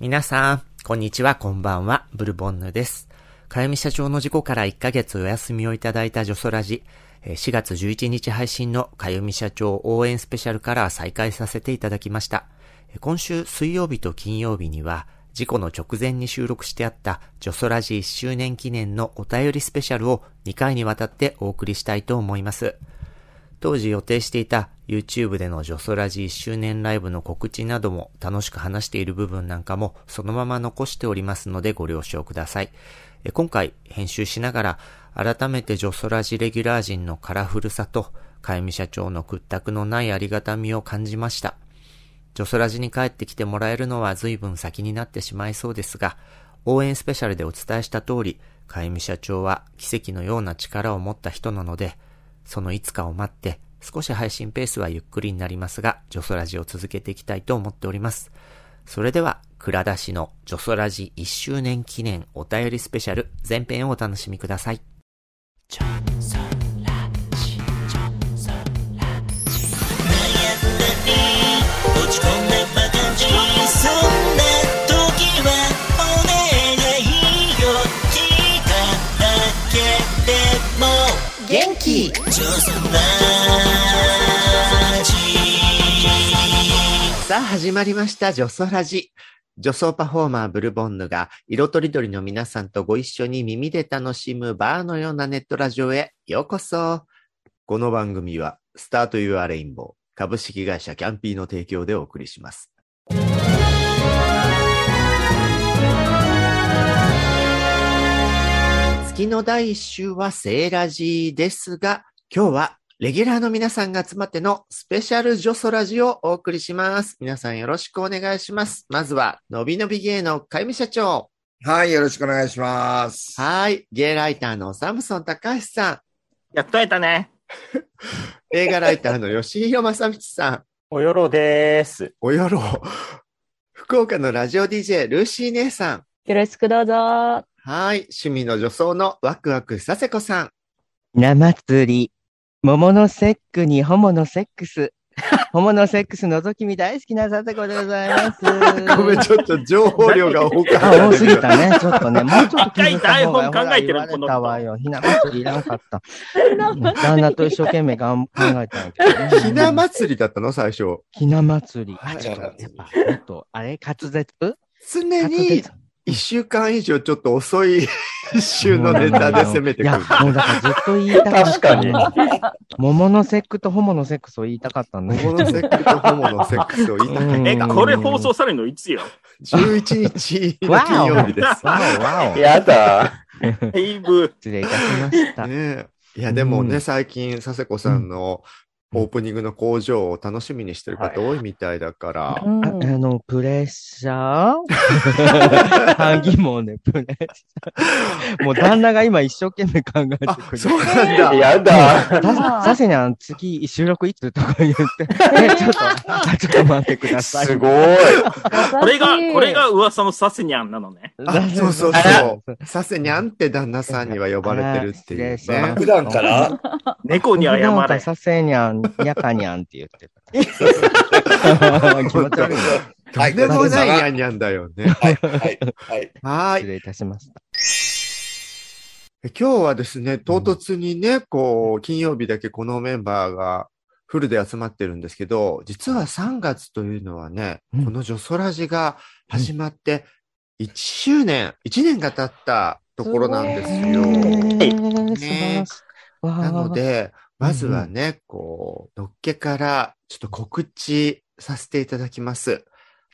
皆さん、こんにちは、こんばんは、ブルボンヌです。かゆみ社長の事故から1ヶ月お休みをいただいたジョソラジ、4月11日配信のかゆみ社長応援スペシャルから再開させていただきました。今週水曜日と金曜日には、事故の直前に収録してあったジョソラジ1周年記念のお便りスペシャルを2回にわたってお送りしたいと思います。当時予定していた YouTube でのジョソラジ1周年ライブの告知なども楽しく話している部分なんかもそのまま残しておりますのでご了承ください。今回編集しながら改めてジョソラジレギュラー陣のカラフルさとかゆみ社長の屈託のないありがたみを感じました。ジョソラジに帰ってきてもらえるのは随分先になってしまいそうですが、応援スペシャルでお伝えした通り、かゆみ社長は奇跡のような力を持った人なので、そのいつかを待って、少し配信ペースはゆっくりになりますが、ジョソラジを続けていきたいと思っております。それでは、倉田氏のジョソラジ1周年記念お便りスペシャル前編をお楽しみください。元気ジョソラジさあ始まりました、ジョソラジ。女装パフォーマーブルボンヌが色とりどりの皆さんとご一緒に耳で楽しむバーのようなネットラジオへようこそ。この番組はスタートユアレインボー株式会社キャンピーの提供でお送りします。月の第一週はセーラジーですが、今日はレギュラーの皆さんが集まってのスペシャルジョソラジをお送りします。皆さんよろしくお願いします。まずは、のびのび芸のかゆみ社長。はい、よろしくお願いします。はい。ゲイライターのサムソン高橋さやっと会えたね。ん。映画ライターの吉弘正道さん。およろです。およろ。福岡のラジオ DJ ルーシー姉さん。よろしくどうぞ。はい。趣味の女装のワクワクさせこさん。ひな祭り。桃の節句にホモのセックス。ホモのセックス覗き見大好きなさせこでございます。ごめん、ちょっと情報量が多かった。あ、多すぎたね。ちょっとね。もうちょっと気づいた方が考えてるほら言われたわよ。ひな祭りいらんかった。旦那と一生懸命がん考えたんやけどね。ひな祭りだったの最初。ひな祭り。あ、はいちょっと、やっぱ、もっと、あれ滑舌？常滑に舌？一週間以上ちょっと遅い 週のネタで攻めてくる。いや、もうだからずっと言いたかった。確かに。桃の節句とホモのセックスを言いたかったんだけどホモのセックスとホモのセックスを言いたかった。え、これ放送されるのいつよ？11日の金曜日です。わおわお。やだ。だいぶ。失礼いたしました。ねえいや、でもね、うん最近、佐世子さんのオープニングの工場を楽しみにしてる方多いみたいだから。うんああの、プレッシャー？半疑問でプレッシャー。もう旦那が今一生懸命考えてあく、れそうなんだ。やだ。ささせにゃん、次、収録いつとか言って、え、ちょっと、あちょっと待ってください。すごい。これが、これが噂のサセニャンなのね。あそうそうそう。させにゃんって旦那さんには呼ばれてるっていうね。普段から？猫に謝れ。なんかさせにゃん、やかにゃんって言ってた。気持ち悪いね。とんでもないにゃんにゃんだよね。はい、はい、はい。はーい。失礼いたしました。今日はですね、唐突にね、こう、金曜日だけこのメンバーがフルで集まってるんですけど、実は3月というのはね、うんこのジョソラジが始まって1周年、1年が経ったところなんですよ。えー素晴らしい。わあなので、まずはね、こう、のっけからちょっと告知させていただきます。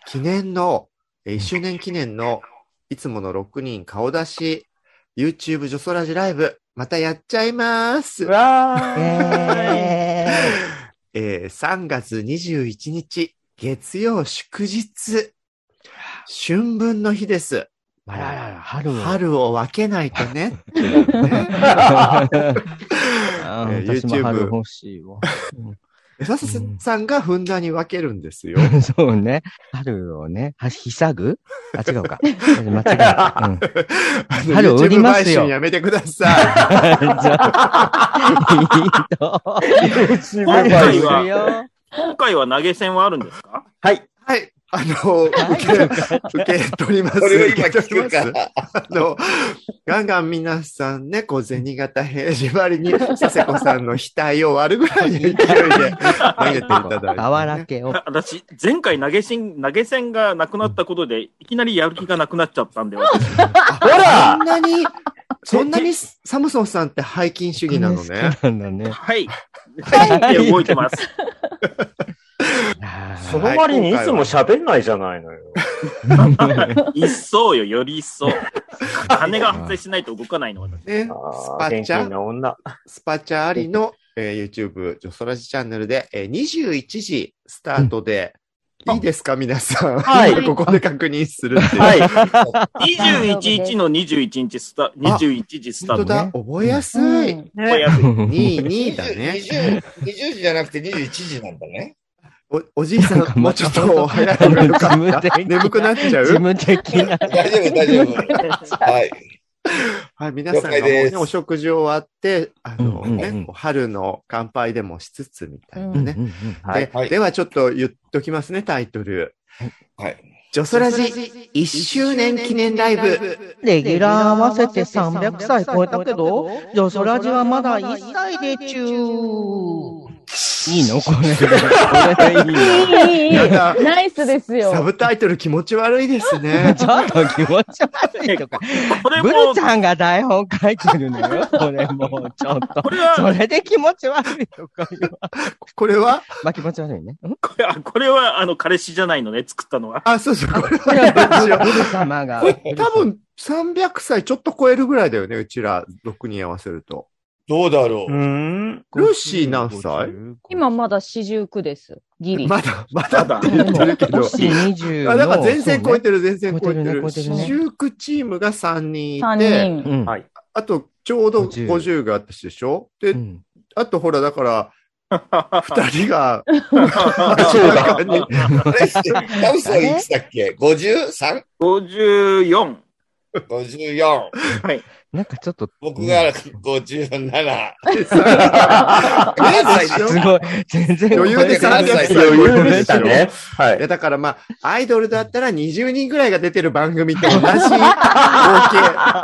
記念の、え1周年記念のいつもの6人顔出し YouTube ジョソラジライブ、またやっちゃいます。わイエえー3月21日、月曜祝日、春分の日です。あららら、春を。春を分けないとね。あえ YouTube 春欲しいわ。さささんがふんだんに分けるんですよ。そうね。春をね、は、ひさぐ？あ、違うか。間違えた。うん。春を売りますよやめてくださじゃあ、いいと。今回はよ。今回は投げ銭はあるんですか？はい。い。はい。あの、受け、受け取ります。これを今聞くか。あの、ガンガン皆さんね、こう、銭形平次張りに、佐世子さんの額を割るぐらいの勢いで投げていただいて、ね。俵けを。私、前回投げ銭、投げ銭がなくなったことで、いきなりやる気がなくなっちゃったんで、私ほらそんなに、そんなにサムソンさんって背筋主義なのね。なんだね。はい。はい。動いてます。その割にいつも喋んないじゃないのよ。一層よ、より一層。金が発生しないと動かないの、私。ね、スパチャ。スパチャありの、えー YouTube、ジョソラジチャンネルで、えー21時スタートで、いいですか皆さん。はい今 ここで確認するっていう。はい。21日の21日スタ、21時スタート。本当だ、覚えやすい。うんこれやすい2、2だね。20 20時じゃなくて21時なんだね。お、おじいさん、なんかもうちょっと早い眠くなっちゃう？事務的な。大丈夫、大丈夫。はい。はい、皆さんがもうね、お食事終わって、あのうんうんうん春の乾杯でもしつつみたいなね。うんうんうんではいではちょっと言っときますね、タイトル。はい。ジョソラジ1周年記念ライブ。レギュラー合わせて300歳超えたけど、ジョソラジはまだ1歳でちゅー。いいの？これ。これでいいのいい、ナイスですよ。サブタイトル気持ち悪いですね。ちょっと気持ち悪いとか。これブルも、ちゃんが台本書いてるのよ。これもうちょっと。これは、それで気持ち悪いとか。これは？まあ気持ち悪いね。ん？これは、これは、あの、彼氏じゃないのね、作ったのは。あ、そうそう、これこれははブル様が。多分300歳ちょっと超えるぐらいだよね、うちら6人合わせると。どうだろう。ん。ルーシー何歳？今まだ四十九です。ギリ。まだ、まだって言ってるけど。20の。あだから全然超えてる。る、全然超えてる。四十九チームが3人い三て、人。うん。はいあとちょうど50 50があったでしょ？で、うんあとほら、だから、二人が、そうだ中にあれって、ダウソンいくつだっけ ?53?54? 54。54なんかちょっと、僕が57。すごい。全然余裕で300歳余裕でしたね。はいや、。だからまあ、アイドルだったら20人ぐらいが出てる番組と同じ合計、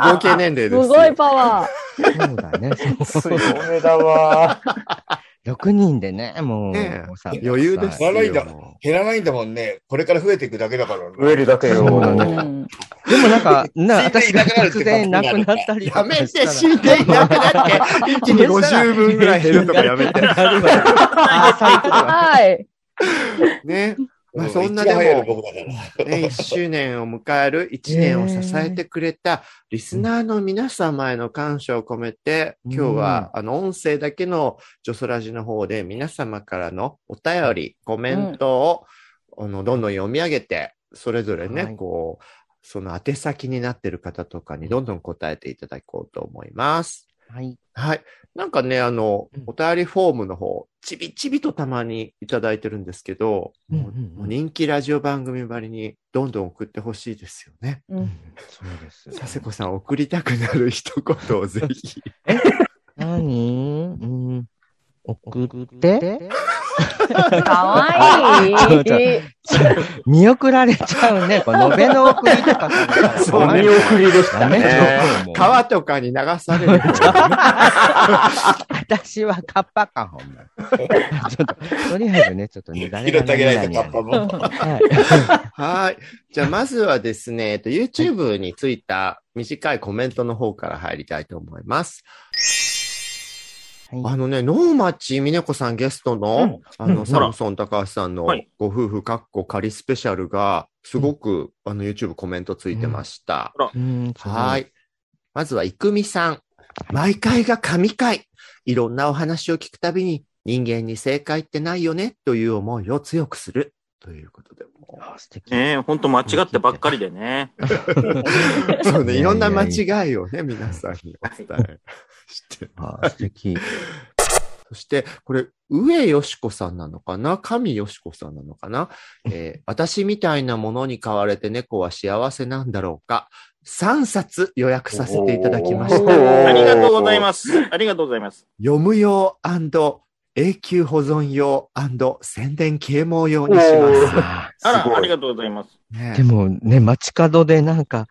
合計年齢ですよ。すごいパワそうだね。強めだわ。6人でね、もう。余裕ですよ。減らないんだも減らないんだもんね。これから増えていくだけだからね。増えるだけよ。でもなんか、な、死んで私がいなくなるって突然亡くなったりやめて、死んでいなくなって、一気に50分ぐらい減るとかやめて。はい。ね。まあうそんなでも。ね、1周年を迎える1年を支えてくれたリスナーの皆様への感謝を込めて、うん今日はあの音声だけのジョソラジの方で皆様からのお便り、コメントを、あのどんどん読み上げて、それぞれね、はいこう、その宛先になってる方とかにどんどん答えていただこうと思います。はい。はい。なんかね、あのうん、お便りフォームの方、ちびちびとたまにいただいてるんですけど、うんもううんうんもう人気ラジオ番組ばりにどんどん送ってほしいですよね。うんそうです。佐世子さん、送りたくなる一言をぜひ。何？うん。送って？かわいい。見送られちゃうね。この延べの送りとかそうお見送りでしたね。川とかに流される。私はカッパか、ほんま。ちょっと、とりあえずね、ちょっとね、誰拾ってあげないと、何々カッパも。はい。はい。じゃあ、まずはですね、えっと YouTube についた短いコメントの方から入りたいと思います。あのね、能町みね子さんゲストの、あの、うんサムソン高橋さんのはいご夫婦かっこ仮スペシャルが、すごく、あの、YouTube コメントついてました。うんは。い。まずは、いくみさん。毎回が神回。いろんなお話を聞くたびに、人間に正解ってないよね、という思いを強くする。ということでもあ素敵。ねえ、ほんと間違ってばっかりでね。う。そうね、いろんな間違いをね、皆さんにお伝えして。あ素敵。そして、これ、上よしこさんなのかな？神よしこさんなのかな、えー 私みたいなものに飼われて猫は幸せなんだろうか ?3 冊予約させていただきました。ありがとうございます。ありがとうございます。読む用永久保存用宣伝啓蒙用にします。あら、ありがとうございます。ねでもね、街角でなんか、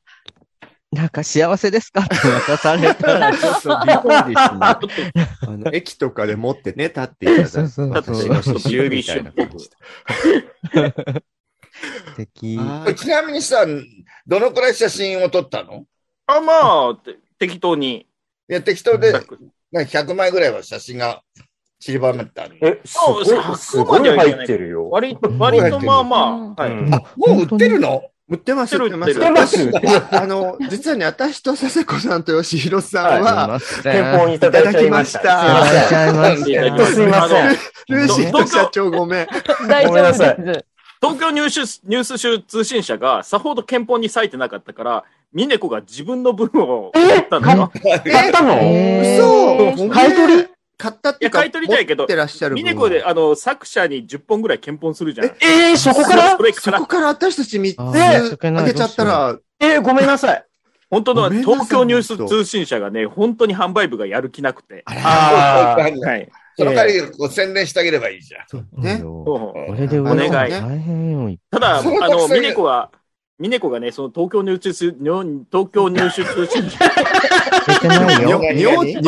なんか幸せですか？って渡されたら、ちょっとびっくりですね。あの、駅とかで持ってね、立っていただいて。そうそうだってみたいな感じで。素敵。ちなみにさ、どのくらい写真を撮ったの？あ、まあ、て適当に。いや、適当で、なんか100枚ぐらいは写真が散りばめてある。え、すごい、すごい入ってるよ。割と、割とまあまうんあ、はい。うんあ、もう売ってるの？売ってます、売ってます。売ってます。売ってます。あの、実はね、私と佐世子さんと吉弘さんは、憲法にいただいちゃいました。いただきました。すすいません。ルーシーと社長ごめん。大ごめんなさい。丈夫です。東京ニュースニュース集通信社がさほど憲法に割いてなかったから、ミネコが自分の分を買ったの。よ。買ったの？え嘘。買い取り？買ったっていうか、買い取りじゃないけど持ってらっしゃる分。ミネコで、あの、作者に10本ぐらい憲法するじゃん。えー、そこから？それからそこ、から私たち3あつーあげちゃったら、えー、ごめんなさい。本当の東京ニュース通信社がね、本当に販売部がやる気なくて。あーはい。その代わりこう宣伝してあげればいいじゃん。そうね。これでお願い。大変よ。ただ、あそのミネコが、ミネコがね、その東京ニュース、ニ ョ東京ニュース通信社売れてないよ。何尿何？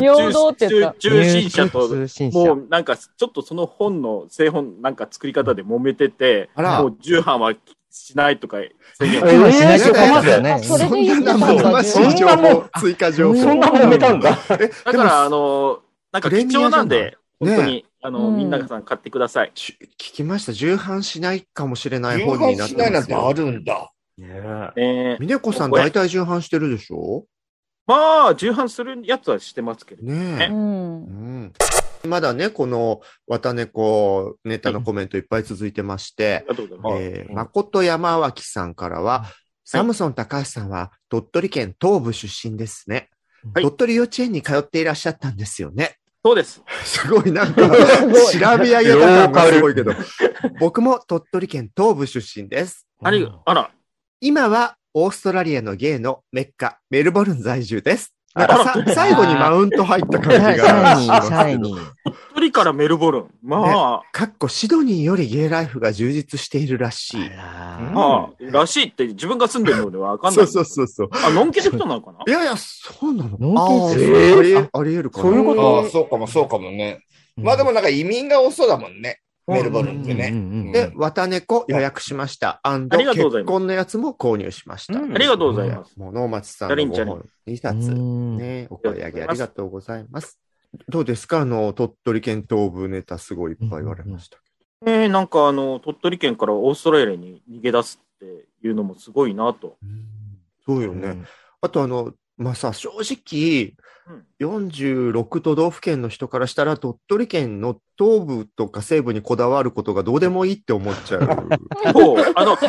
尿道って言った通通信社と、もうなんか、ちょっとその本の製本なんか作り方で揉めてて、あらもう重版はしないとか宣言をえ今しないとえーかまでねあ。それそんで言ってな生たんだ々しい情報、追加情報。そんな揉めたんだ。え、だから、あの、なんか貴重なんで、本当に、あの、うんみんなさん買ってください。ち聞きました。重版しないかもしれない重本になっ版してないなんてあますよ。るんだ。えー、峰子さん大体重版してるでしょ？まあ、重版するやつはしてますけど。ねえう。。うんんまだね、この綿猫ネタのコメントいっぱい続いてまして、ありがとうございます。えー、誠山脇さんからは、サムソン高橋さんは鳥取県東部出身ですね。はい鳥取幼稚園に通っていらっしゃったんですよね。そうです。すごいなんか、調べ上げた感がすごいけど、僕も鳥取県東部出身です。あり、あら、今はオーストラリアのゲイのメッカ、メルボルン在住です。なんあか最後にマウント入った感じがイニー、しますけど。シャイニー。一人からメルボルン。まかっこシドニーよりゲイライフが充実しているらしい。あ、まあ、らしいって自分が住んでるのではわかんなそうい。そうそうそう。あ、のんけの人なのかな？いやいや、そうなののんああけえーありえありえるかな。そういうこと？ああ、そうかもそうかもね。まあでもなんか移民が多そうだもんね。メルボルンってね。うんうんうんで、綿猫予約しました。アンド結婚のやつも購入しました。うんありがとうございます。もう能町さんのチャリンチャリンご本2冊うんね、お買い上げありがとうございます。どうですか？あの、鳥取県東部ネタすごいいっぱい言われましたけえー、なんかあの、鳥取県からオーストラリアに逃げ出すっていうのもすごいなと。ど。そうよね。あとあの、まあさ、正直、うん46都道府県の人からしたら鳥取県の東部とか西部にこだわることがどうでもいいって思っちゃう。そう、あの、そ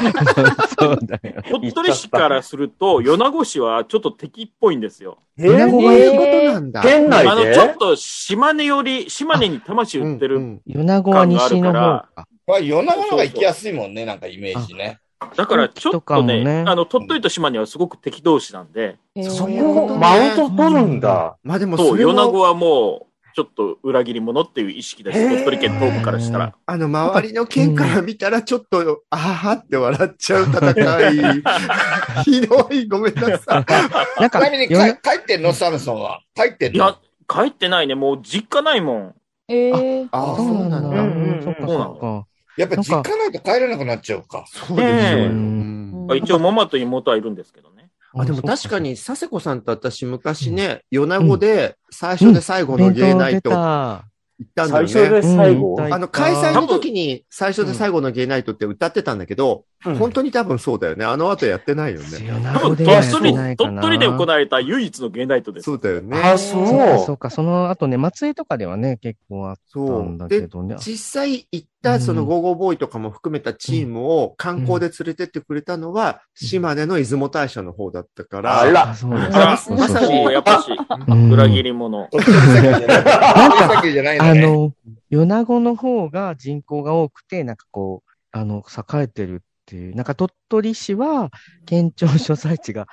うだよ。鳥取市からすると、米子市はちょっと敵っぽいんですよ。えこうー、いうことなんだ。県内あの、でちょっと島根より、島根に魂売ってる。米子は西の方か。まあ、世の中が行きやすいもんね、なんかイメージね。だからちょっとね、もねあの、鳥取と島根はすごく敵同士なんで、そことねマウント取るんだ。まあでもそ、そう米子はもう、ちょっと裏切り者っていう意識です。鳥取県東部からしたら。あの、周りの県から見たらちょっと、あははって笑っちゃう戦い。ひどい、ごめんなさい。なんかちなみに、か米帰ってんの？サムソンは。帰ってんの？いや、帰ってないね。もう実家ないもん。えーあそうなんだ。うんうんそっかそうなのそっか。やっぱ実家ないと帰れなくなっちゃうか。そうでしょうよ。ううんうん一応、ママと妹はいるんですけどね。あでも確かに、佐世子さんと私昔ね、米子で最初で最後の弁当出ゲイナイト行た。ったんだ最よね。初で最後？うんあの、開催の時に最初で最後のゲイナイトって歌ってたんだけど、うん本当に多分そうだよね。あの後やってないよね。多分、鳥取。鳥取で行われた唯一のゲイナイトです。そうだよね。あ、そう。そうか、そうか。その後ね、松江とかではね、結構あったそうんだけで、どね。実際行ったそのゴーゴーボーイとかも含めたチームを観光で連れてってくれたのは、島根の出雲大社の方だったから、あらあ、そうですまさにやっぱし、うん裏切り者。ない。鳥取砂丘じゃないのね。あの、米子の方が人口が多くて、なんかこう、あの、栄えてるっていう、なんか鳥取市は県庁所在地が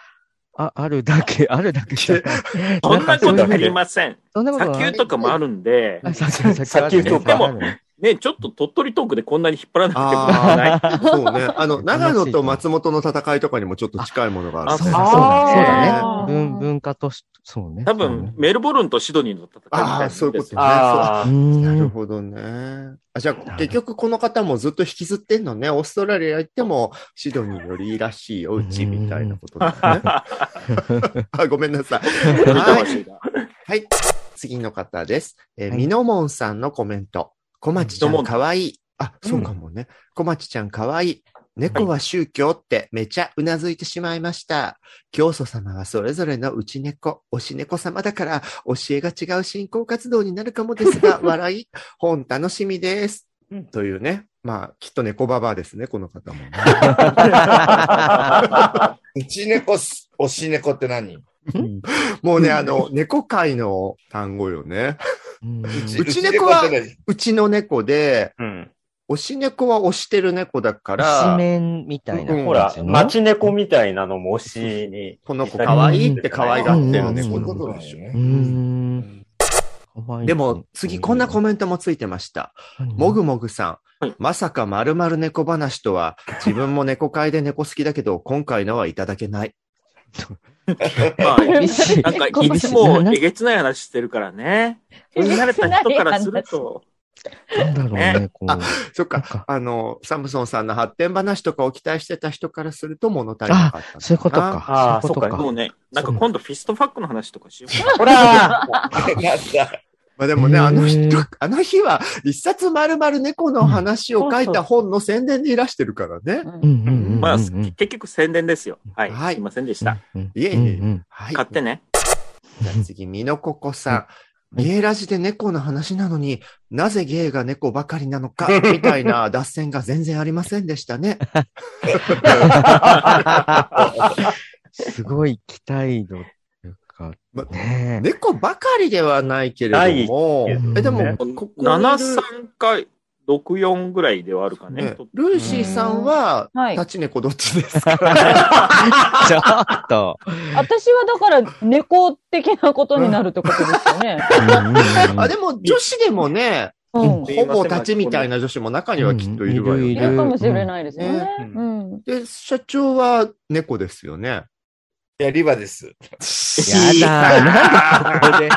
あ、あるだけ、あるだけじゃない。そんなことありません。そんなこと砂丘とかもあるんで、あ砂丘とかあるねね、ちょっと鳥取トークでこんなに引っ張らなくてもない。そうね。あの、長野と松本の戦いとかにもちょっと近いものがある。あそうだ、そうだ、そうだね文文化とし、そうね。多分、メルボルンとシドニーの戦いみたいなああ、そういうことね。なるうんほどね。あじゃあ、結局この方もずっと引きずってんのね。オーストラリア行っても、シドニーよりいいらしいお家みたいなことだね。あごめんなさい。鳥はい。次の方です。えー、はいみのもんさんのコメント。小町ちゃんかわいい。あ、そうかもね。小町ちゃんかわいい。猫は宗教ってめちゃうなずいてしまいました。教祖様はそれぞれの内猫、推し猫様だから教えが違う信仰活動になるかもですが、笑い、本楽しみです。というね。まあ、きっと猫ババアですね、この方もね。うち猫す、推し猫って何？もうね、あの、猫界の単語よね。うち猫はうちの猫で、うん。推し猫は推してる猫だか推しら、面みたいなうんほら。町猫みたいなのも推しに。この子可愛いって可愛がってるうん猫のことでしょ。なんでも、次こんなコメントもついてました。もぐもぐさはいん、まさかまるまる猫話とは、自分も猫界で猫好きだけど、今回のはいただけない。まあ、なんか、いつもえげつない話してるからね。慣れた人からすると、なんだろうね、こう。あそっか。あの、サムソンさんのハッテン話とかを期待してた人からすると物足りなかった。そういうことか。あーそういうこともうね、なんか今度フィストファックの話とかしようかほらなんだまあでもね、あの人、あの日は一冊まるまる猫の話を書いた本の宣伝でいらしてるからね。まあ、うん結局宣伝ですよ。はい。はいすいませんでした。。うんいえいえはい。買ってね。じゃあ次、みのここさん。ゲイラジで猫の話なのになぜゲイが猫ばかりなのか、みたいな脱線が全然ありませんでしたね。すごい期待度か、まねえ。猫ばかりではないけれども、ねえ、でも、ここにいる73回、64ぐらいではあるかね。ねルーシーさんは、はい立ち猫どっちですか？ちょっと。私はだから猫的なことになるってことですよね。あ、でも女子でもね、うん。んほぼ立ちみたいな女子も中にはきっといるわようんいいるね。かもしれないですよね。ううん。で、社長は猫ですよね。いや、リバです。やだ、なんでここで、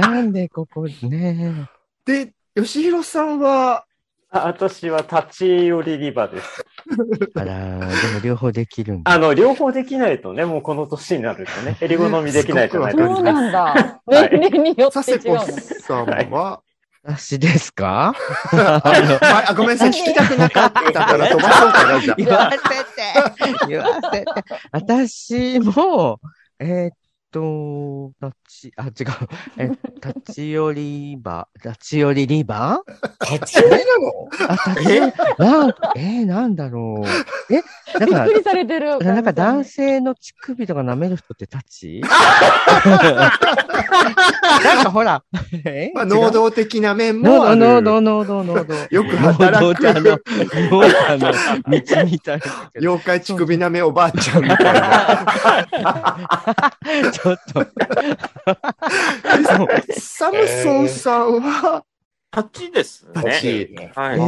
なんでここでね。で、吉弘さんは、あ私は立ち寄りリバです。あら、でも両方できるんだ。あの、両方できないとね、もうこの年になるとね、襟好みできないとないとそうなんだ。はい 年齢によ佐って違うの。世子さんは、私ですか？ああごめんなさい、聞きたくなかったから飛ばそうかな、じゃ言わせて。言わせて。私も、えーっと、立ち、あ、違う。え、立ち寄り場、立ち寄りリバ立ち寄りなの？あ、立ち寄り、なん、えーなんだろう。え、なんかびっく、りされてる。なんか男性の乳首とか舐める人って立ち？なんかほら、え？まあ、能動的な面ノもある。ードノードノードノード。よく働くノードノードの道みたいな。妖怪乳首なめおばあちゃんみたいな。ちょっと。サムソンさんは、立ちですね。立ちはい。あ、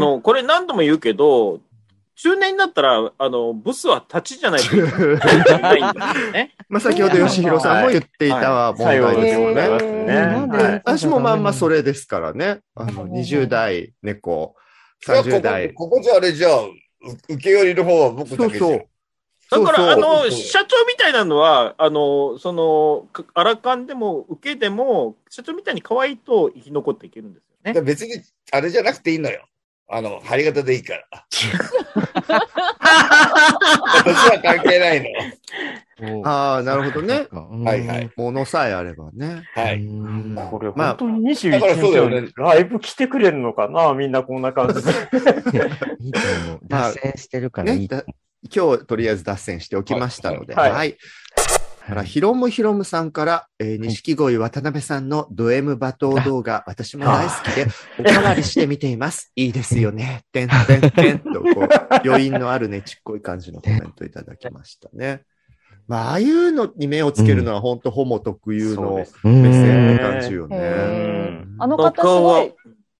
の、これ何度も言うけど、中年になったら、あの、ブスは立ちじゃないといけ ないんですよね。まあ、先ほど吉弘さんも言っていた問さよう題ですよね。ね。私もまんまそれですからね。あの、20代猫、30代。ここここじゃあれじゃあ、う受け寄りの方は僕だけじゃん。そうそう。だから、あの、社長みたいなのは、あの、その、かアラカンでも、受けでも、社長みたいに可愛いと生き残っていけるんですよね。別に、あれじゃなくていいのよ。あの、貼り型でいいから。私は関係ないの。ああ、なるほどね。はいはい。ものさえあればね。はい。これ、まあ本当に21だからそうだよね日ライブ来てくれるのかな？みんなこんな感じで。いいと思う。まあ脱線してるからいね、いとだ今日とりあえず脱線しておきましたので。はいはい。ほら、ひろむひろむさんから、えー、錦鯉渡辺さんのド M 罵倒動画、私も大好きで、おかわりして見ています。いいですよね。てんてんてんと、こう、余韻のあるね、ちっこい感じのコメントいただきましたね。まあ、ああいうのに目をつけるのは本当ホモ特有の目線って感じよね。へうんあの方すごい、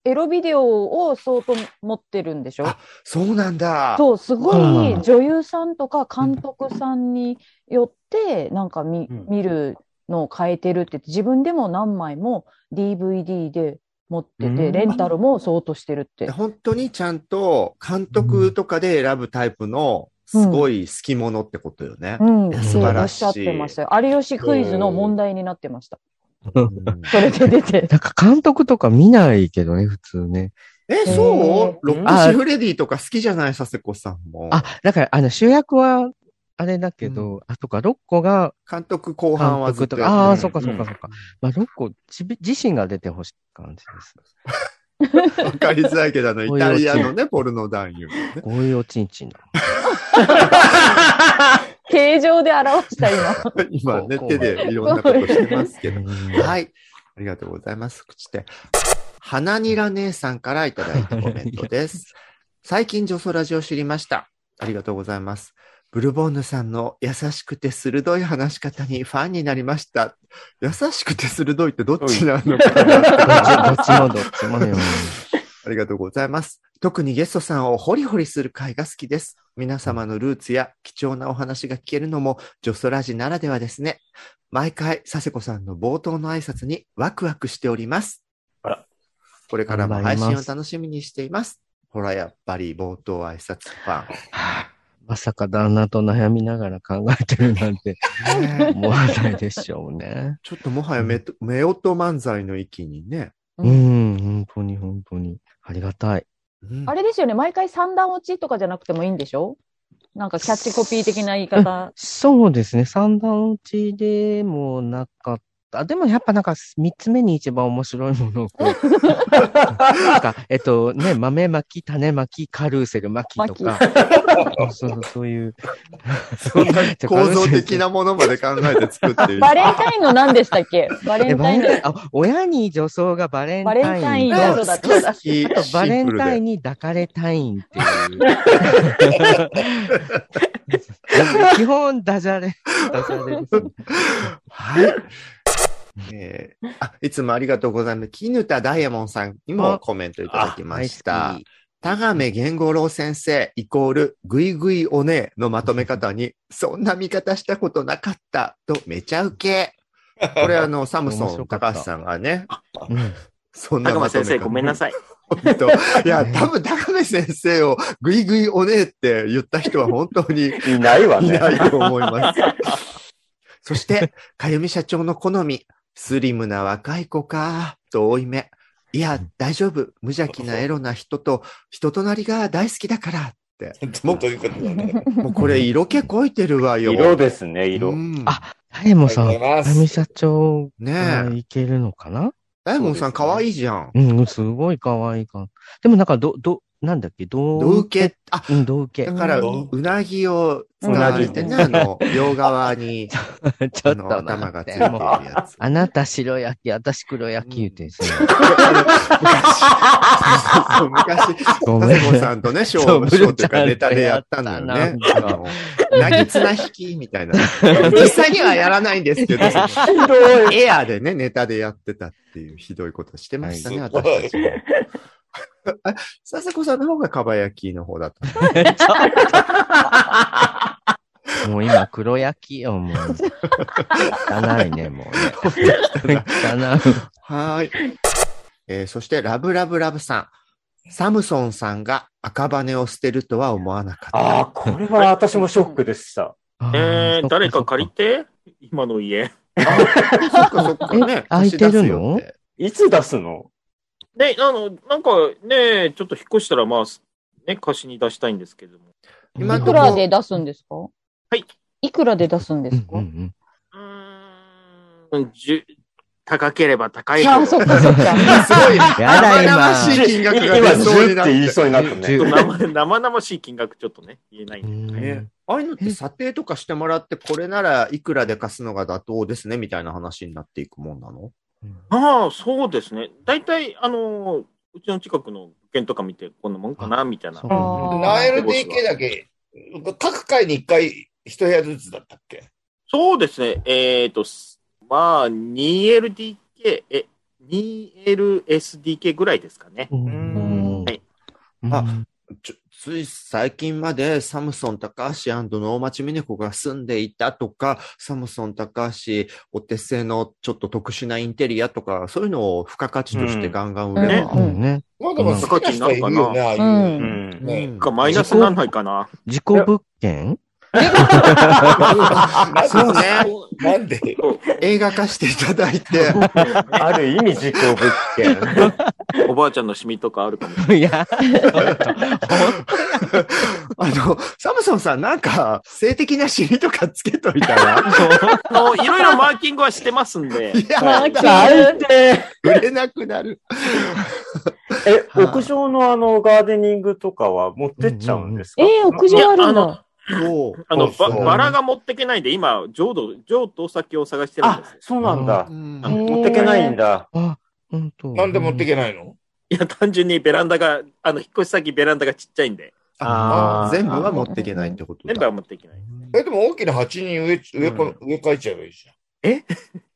エロビデオを相当持ってるんでしょ？あそうなんだ。そう、すごうんい女優さんとか監督さんによって、なんか見うん見るのを変えてるって言って、自分でも何枚も DVD で持ってて、うんレンタルも相当してるってで。本当にちゃんと監督とかで選ぶタイプのすごい好き者ってことよね。うん、う素晴らしいおっしゃってましたよ。有吉クイズの問題になってました。う んそれで出て。なんか監督とか見ないけどね、普通ね。え、そう？ロッあクシフレディとか好きじゃない佐世子さんも。あ、だから、あの、主役は、あれだけど、あ、とか、ロッコが監督後半は監ずっとああ、うんそっかそっかそっか。まあ、ロッコ自自身が出てほしい感じです。わかりづらいけど、あの、イタリアのね、ポルノ男優のね。こういうおちんちんだ。形状で表した今。今ね、手でいろんなことしてますけど。うんはい。ありがとうございます。口で。花にら姉さんからいただいたコメントです。最近女装ラジオを知りました。ありがとうございます。ブルボンヌさんの優しくて鋭い話し方にファンになりました。優しくて鋭いってどっちなのかな？どっちもどっちもよ。ありがとうございます。特にゲストさんをホリホリする回が好きです。皆様のルーツや貴重なお話が聞けるのも女装ラジならではですね。毎回、佐世子さんの冒頭の挨拶にワクワクしております。あらこれからも配信を楽しみにしています。ほら、やっぱり冒頭挨拶ファまさか旦那と悩みながら考えてるなんて思わないでしょうね。ちょっともはやめと、目音漫才の域にね。うん、本当に本当に。ありがたい。うんあれですよね、毎回三段落ちとかじゃなくてもいいんでしょ？なんかキャッチコピー的な言い方。そうですね。三段落ちでもなかった。でもやっぱなんか三つ目に一番面白いものをこう。なんか、えっとね、豆巻き、種巻き、カルーセル巻きとか。そうそう、そういう。そんな 構造的なものまで考えて作ってる。バレンタインの何でしたっけ？バレえンタイン。あ、親に女装がバレンタバインレンタインだそうだ。好きあとバレンタインン。に抱かれたいんっていう。基本ダジャレ。ダジャレですね。はい。えーあ、いつもありがとうございます。絹田ダイヤモンさんにもコメントいただきました田亀源五郎先生イコールぐいぐいおねのまとめ方に、そんな見方したことなかったとめちゃウケ。これあの、サムソン高橋さんがね、うんそんなまとめ方先生、ごめんなさい。本当いや、多分高亀先生をぐいぐいおねって言った人は本当にいないわね。いないと思います。そして、かゆみ社長の好み、スリムな若い子か、と多い目。いや、大丈夫。無邪気なエロな人と 人となりが大好きだからって。も うどういうことだね。もうこれ色気こいてるわよ。色ですね、色。うんあダイヤモンさん、ありがとうございます神社長ねいけるのかな？ダイモンさん可愛いじゃん。うん、すごい可愛いか。でもなんか、ど、ど、なんだっけ、どどう受け、あ、うん、どう受け。だ。から、うなぎを使われてね、あの、両側に、ちょあっとの、頭がついてるやつ。あなた白焼き、私黒焼き言うてんすよ。そう昔、ごめんさんとね、ショそうー、ショーっていうかネタでやったんだよね。なぎ綱引きみたいな。実際にはやらないんですけど、エアでね、ネタでやってたっていうひどいことしてましたね、はい。私たちも。あ、佐世子さんの方がかば焼きの方だったの。もう今黒焼きよ、もう。汚いね、もうね。汚い。はーい。えーそして、ラブラブラブさん。サムソンさんが赤羽を捨てるとは思わなかった。ああ、これは私もショックでした。えー、誰か借りて？て今の家。そっかそっかねえ。空いてるの？いつ出すの？で、あの、なんかね、ちょっと引っ越したら、まあ、ね、貸しに出したいんですけども。今いくらで出すんですか？はい。いくらで出すんですか、うんうんうーん、じゅ、高ければ高いいや、ほど。そっかそっか。すごい、やだ今生々しい金額が今、出そうに10なって。言いそうになったね。生生々しい金額ちょっとね、言えないんで。うんねああいうのって査定とかしてもらって、これならいくらで貸すのが妥当ですね、みたいな話になっていくもんなの？ああ、そうですね。大体、あの、うちの近くの物件とか見て、こんなもんかな、みたいな。そうあー 7LDK だけ、各階に1回1部屋ずつだったっけ？そうですね。えっ、と、すまあ、2LDK、え、2LSDK ぐらいですかね。うんはいあちょつい最近までサムソン高橋能町美子が住んでいたとか、サムソン高橋お手製のちょっと特殊なインテリアとか、そういうのを付加価値としてガンガン売れば。うんね。まあでも好きな人いるよね、ああいうう。ん。ん。ねうんかマイナスなんないかな。事故物件？そうね。なんで？映画化していただいて。ある意味事故物件。おばあちゃんのシミとかあるかも。いや、あの、サムソンさんなんか、性的なシミとかつけといたら、あの、いろいろマーキングはしてますんで。いや、マーキング最低売れなくなる。え、はい屋上のあの、ガーデニングとかは持ってっちゃうんですか？えー、屋上あるんだ。そう。あの、ばそうそうバラが持ってけないんで、今、浄土、浄土先を探してるんあです。、そうなんだ持ってけないんだ。あ、本当。なんで持っていけないの？いや、単純にベランダが、あの、引っ越し先ベランダがちっちゃいんで、ああー全部は持っていけないってことだ。全部は持っていけない。え、でも大きな鉢に植え、植えこ、植え替えちゃえばいいじ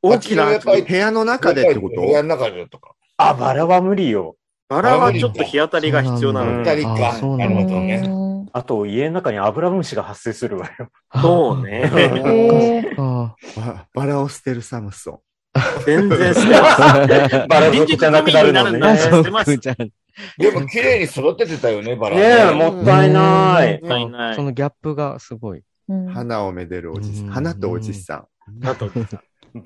大きな鉢？の植え替え部屋のゃん。中でってこと？部屋の中でとか。あ、バラは無理よ。バラはちょっと日当たりが必要なうんので。二人か。あそうなるほどね。うんあと、家の中にアブラムシが発生するわよ。そうね。えーあババラを捨てるサムソン。全然捨てます。あ。バラ族じゃなくなるのね。捨てます。でも綺麗に育ててたよね、バラ。ねえ、もったいない。もったいないそのギャップがすごい。うん花をめでるおじさうんん。花とおじさん。あと、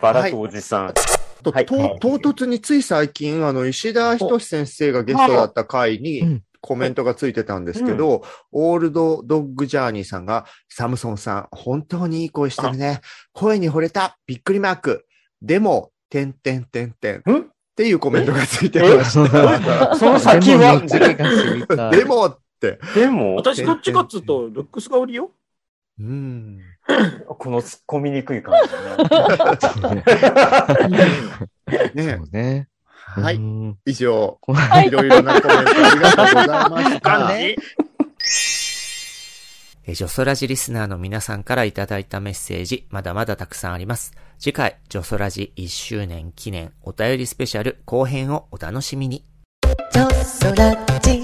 バラとおじさん。唐突につい最近、あの、石田仁先生がゲストだった回うにんコメントがついてたんですけど、オールドドッグジャーニーさんが、サムソンさん、本当にいい声してるね。声に惚れた。びっくりマーク。でも、てんてんてんてん。っていうコメントがついてました。その先は？でもど って。でも、私どっちかっつうと、ルックスが売りよ。うん。この突っ込みにくい感じね。ねそうね。はい。うん以上、はいいろいろなコメントありがとうございまし感た。じ。えージョソラジリスナーの皆さんからいただいたメッセージ、まだまだたくさんあります。次回、ジョソラジ1周年記念お便りスペシャル後編をお楽しみに。ジョソラジ